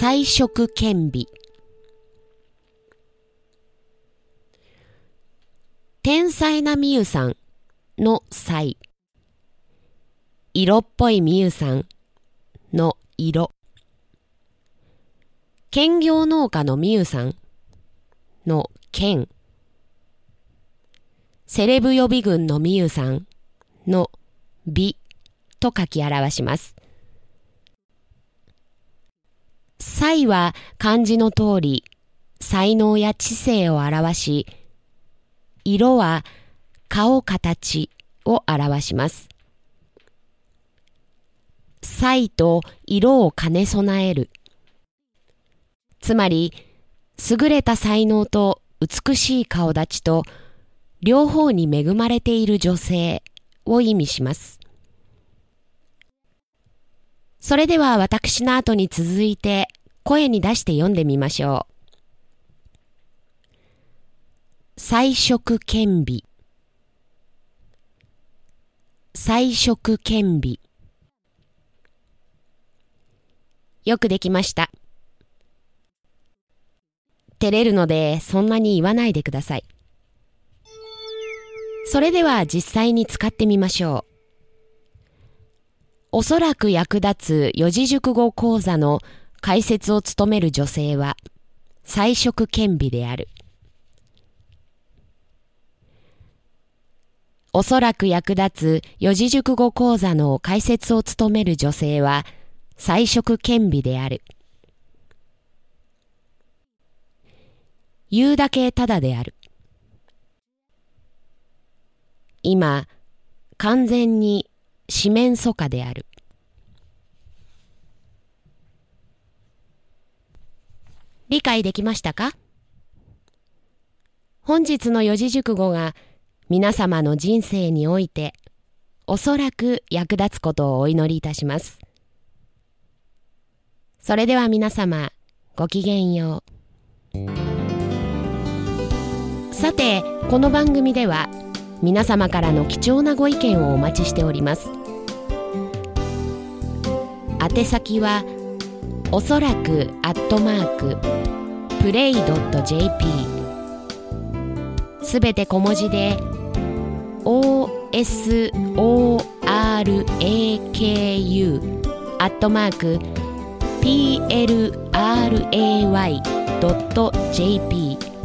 彩色兼備。天才なみゆさんの彩色っぽいみゆさんの色。兼業農家のみゆさんの兼。セレブ予備軍のみゆさんの美と書き表します。才は漢字の通り、才能や知性を表し、色は顔形を表します。才と色を兼ね備える。つまり、優れた才能と美しい顔立ちと両方に恵まれている女性を意味します。それでは私の後に続いて声に出して読んでみましょう。彩色兼備彩色兼備よくできました。照れるのでそんなに言わないでください。それでは実際に使ってみましょう。おそらく役立つ四字熟語講座の解説を務める女性は、彩色兼備である。おそらく役立つ四字熟語講座の解説を務める女性は、彩色兼備である。言うだけただである。今、完全に四面楚歌である。理解できましたか？本日の四字熟語が皆様の人生においておそらく役立つことをお祈りいたします。それでは皆様ごきげんよう。さてこの番組では皆様からの貴重なご意見をお待ちしております。宛先はおそらくアットマークプレイドット .jp すべて小文字で OSORAKU アットマーク PLRAY.jp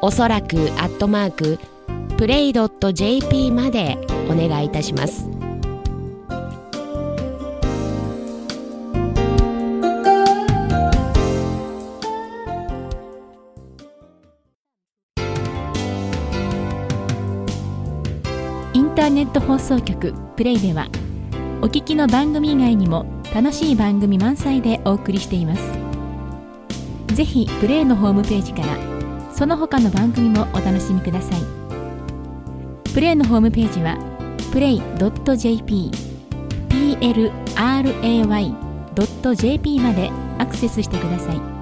おそらくアットマークプレイドット .jp までお願いいたします。ターネット放送局プレイではお聞きの番組以外にも楽しい番組満載でお送りしていますぜひプレイのホームページからその他の番組もお楽しみください。プレイのホームページは play.jp plray.jp までアクセスしてください。